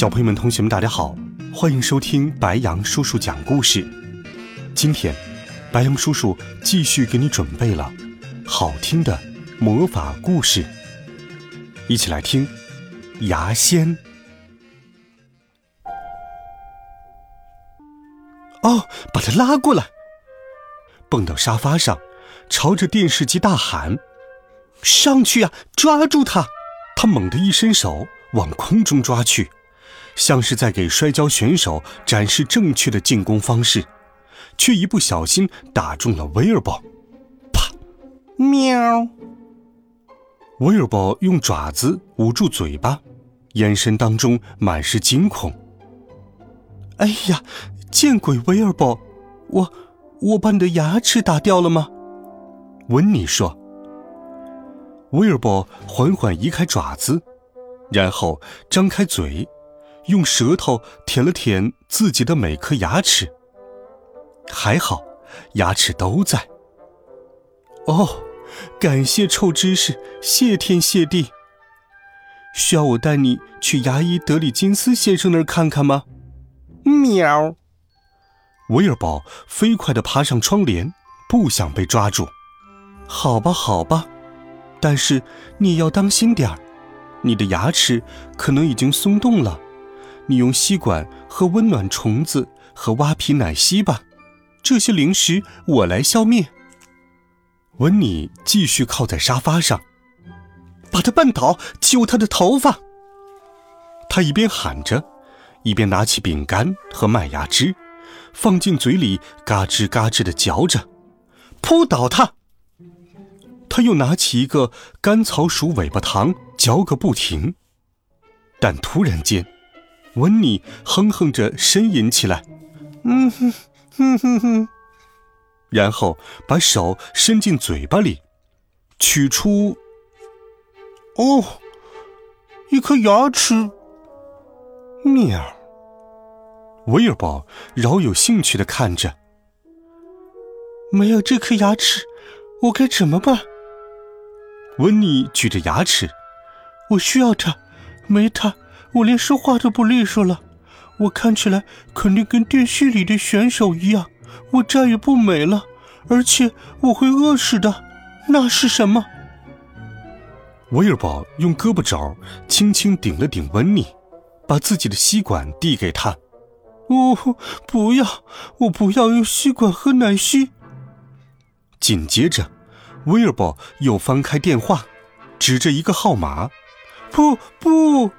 小朋友们、同学们，大家好，欢迎收听白杨叔叔讲故事。今天，白杨叔叔继续给你准备了好听的魔法故事，一起来听《牙仙》。哦，把他拉过来！蹦到沙发上，朝着电视机大喊：“上去呀，抓住他！”他猛地一伸手，往空中抓去。像是在给摔跤选手展示正确的进攻方式，却一不小心打中了威尔伯。啪！喵！威尔伯用爪子捂住嘴巴，眼神当中满是惊恐。哎呀，见鬼！威尔伯，我我把你的牙齿打掉了吗？温妮说。威尔伯缓缓移开爪子，然后张开嘴。用舌头舔了舔自己的每颗牙齿，还好，牙齿都在。哦，感谢臭知识，谢天谢地。需要我带你去牙医德里金斯先生那儿看看吗？喵。威尔宝飞快地爬上窗帘，不想被抓住。好吧，好吧，但是你要当心点儿，你的牙齿可能已经松动了。你用吸管喝温暖虫子和蛙皮奶昔吧，这些零食我来消灭。温妮继续靠在沙发上，把他绊倒，揪他的头发。他一边喊着，一边拿起饼干和麦芽汁，放进嘴里嘎吱嘎吱的嚼着，扑倒他。他又拿起一个甘草鼠尾巴糖，嚼个不停。但突然间。温妮哼哼着呻吟起来，嗯哼哼哼哼，然后把手伸进嘴巴里，取出，哦，一颗牙齿。喵！威尔伯饶有兴趣的看着，没有这颗牙齿，我该怎么办？温妮举着牙齿，我需要它，没它。我连说话都不利索了，我看起来肯定跟电视里的选手一样，我再也不美了，而且我会饿死的。那是什么？威尔伯用胳膊肘轻轻顶了顶温妮，把自己的吸管递给他。哦，不要，我不要用吸管喝奶昔。紧接着，威尔伯又翻开电话，指着一个号码：“不，不。”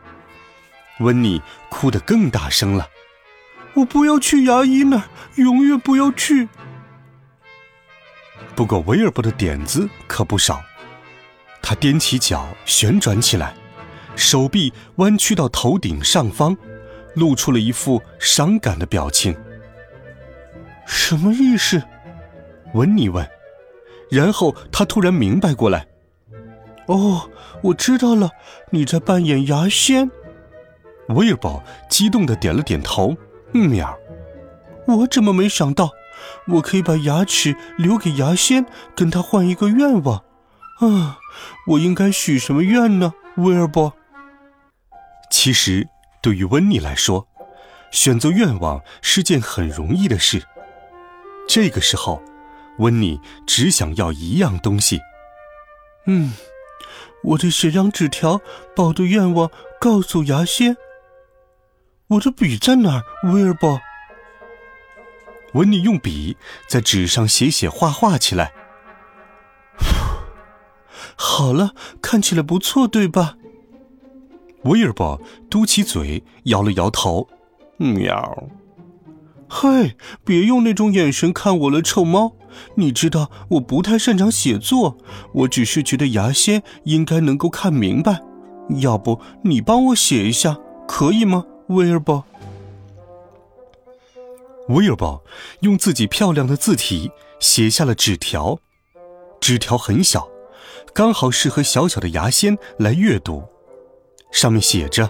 温妮哭得更大声了，我不要去牙医那儿，永远不要去。不过威尔伯的点子可不少，他踮起脚旋转起来，手臂弯曲到头顶上方，露出了一副伤感的表情。什么意思？温妮问。然后他突然明白过来，哦，我知道了，你在扮演牙仙。威尔伯激动的点了点头，喵！我怎么没想到，我可以把牙齿留给牙仙，跟他换一个愿望？啊，我应该许什么愿呢？威尔伯。其实，对于温妮来说，选择愿望是件很容易的事。这个时候，温妮只想要一样东西。嗯，我得写张纸条，把我的愿望告诉牙仙。我的笔在哪儿，威尔伯？温妮用笔在纸上写写画画起来。好了，看起来不错，对吧？威尔伯嘟起嘴，摇了摇头。喵。嘿，别用那种眼神看我了，臭猫！你知道我不太擅长写作，我只是觉得牙仙应该能够看明白。要不你帮我写一下，可以吗？威尔伯，威尔伯用自己漂亮的字体写下了纸条，纸条很小，刚好适合小小的牙仙来阅读。上面写着：“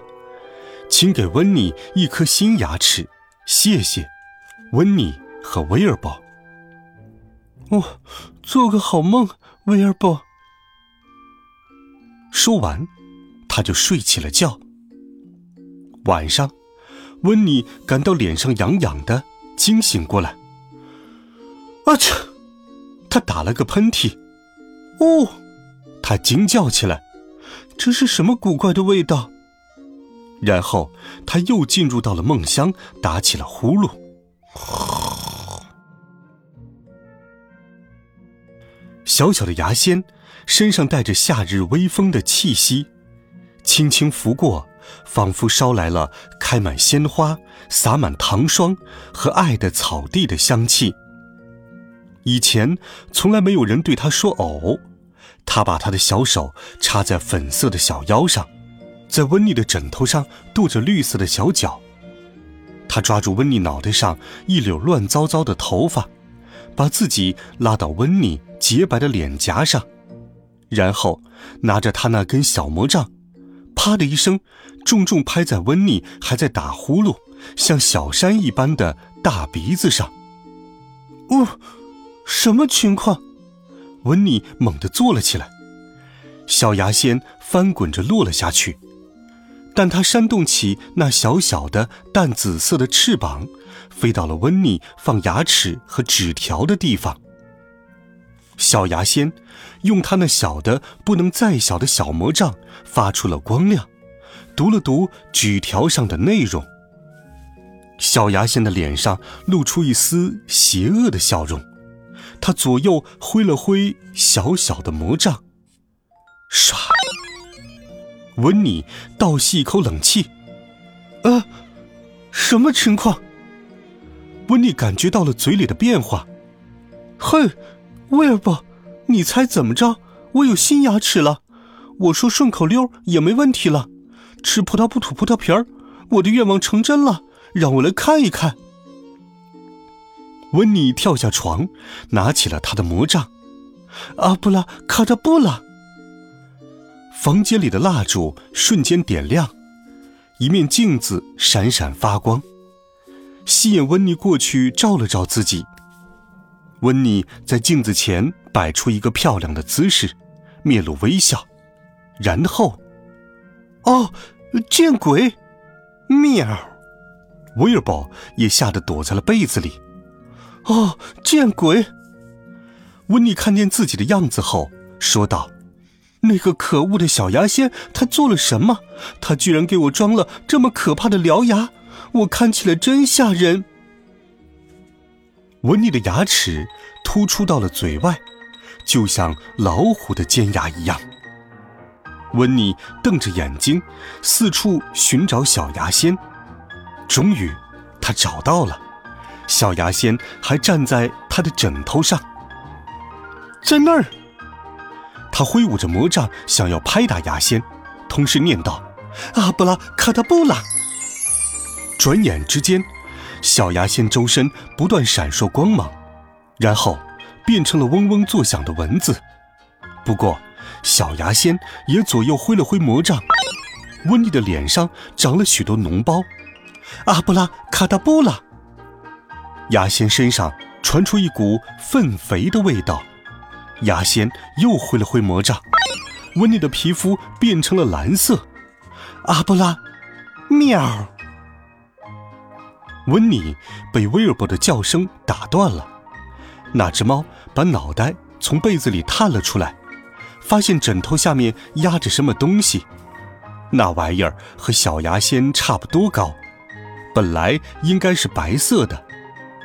请给温妮一颗新牙齿，谢谢，温妮和威尔伯。”哦，做个好梦，威尔伯。说完，他就睡起了觉。晚上，温妮感到脸上痒痒的。惊醒过来，啊切！他打了个喷嚏，哦，他惊叫起来，这是什么古怪的味道？然后他又进入到了梦乡，打起了呼噜。小小的牙仙身上带着夏日微风的气息，轻轻拂过。仿佛捎来了开满鲜花、洒满糖霜和爱的草地的香气。以前从来没有人对他说“呕”，他把他的小手插在粉色的小腰上，在温妮的枕头上跺着绿色的小脚。他抓住温妮脑袋上一绺乱糟糟的头发，把自己拉到温妮洁白的脸颊上，然后拿着他那根小魔杖。啪的一声，重重拍在温妮还在打呼噜、像小山一般的大鼻子上。哦，什么情况？温妮猛地坐了起来，小牙仙翻滚着落了下去，但它扇动起那小小的淡紫色的翅膀，飞到了温妮放牙齿和纸条的地方。小牙仙用他那小的不能再小的小魔杖发出了光亮，读了读纸条上的内容。小牙仙的脸上露出一丝邪恶的笑容，他左右挥了挥小小的魔杖，唰！温妮倒吸一口冷气，呃，什么情况？温妮感觉到了嘴里的变化，嘿！威尔伯，你猜怎么着？我有新牙齿了。我说顺口溜也没问题了。吃葡萄不吐葡萄皮儿，我的愿望成真了。让我来看一看。温妮跳下床，拿起了他的魔杖。阿布拉卡达布拉。房间里的蜡烛瞬间点亮，一面镜子闪闪发光，吸引温妮过去照了照自己。温妮在镜子前摆出一个漂亮的姿势，面露微笑，然后，哦，见鬼！喵！威尔伯也吓得躲在了被子里。哦，见鬼！温妮看见自己的样子后说道：“那个可恶的小牙仙，他做了什么？他居然给我装了这么可怕的獠牙，我看起来真吓人。”温妮的牙齿突出到了嘴外，就像老虎的尖牙一样。温妮瞪着眼睛，四处寻找小牙仙。终于，他找到了，小牙仙还站在他的枕头上，在那儿。他挥舞着魔杖，想要拍打牙仙，同时念道：“阿布拉卡达布拉。”转眼之间。小牙仙周身不断闪烁光芒，然后变成了嗡嗡作响的蚊子。不过，小牙仙也左右挥了挥魔杖，温妮的脸上长了许多脓包。阿布拉卡达布拉！牙仙身上传出一股粪肥的味道。牙仙又挥了挥魔杖，温妮的皮肤变成了蓝色。阿布拉，喵！温妮被威尔伯的叫声打断了。那只猫把脑袋从被子里探了出来，发现枕头下面压着什么东西。那玩意儿和小牙仙差不多高，本来应该是白色的，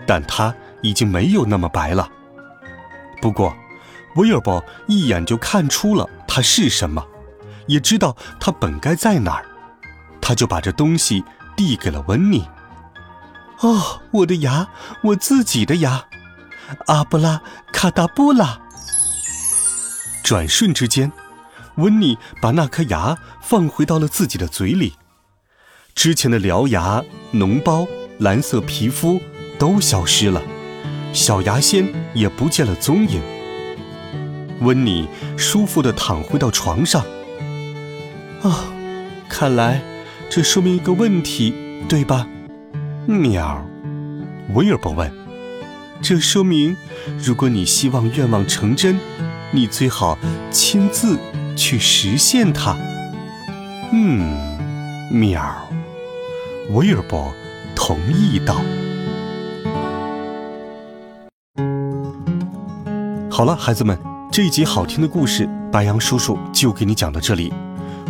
但它已经没有那么白了。不过，威尔伯一眼就看出了它是什么，也知道它本该在哪儿，他就把这东西递给了温妮。哦，我的牙，我自己的牙，阿布拉卡达布拉。转瞬之间，温妮把那颗牙放回到了自己的嘴里。之前的獠牙、脓包、蓝色皮肤、都消失了，小牙仙也不见了踪影。温妮舒服地躺回到床上。啊，看来这说明一个问题，对吧？喵，威尔伯问。这说明，如果你希望愿望成真，你最好亲自去实现它。嗯，喵，威尔伯同意道。好了，孩子们，这一集好听的故事，白羊叔叔就给你讲到这里。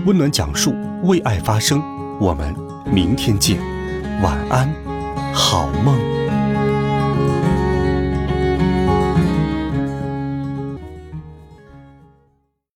温暖讲述，为爱发声。我们明天见，晚安，好梦。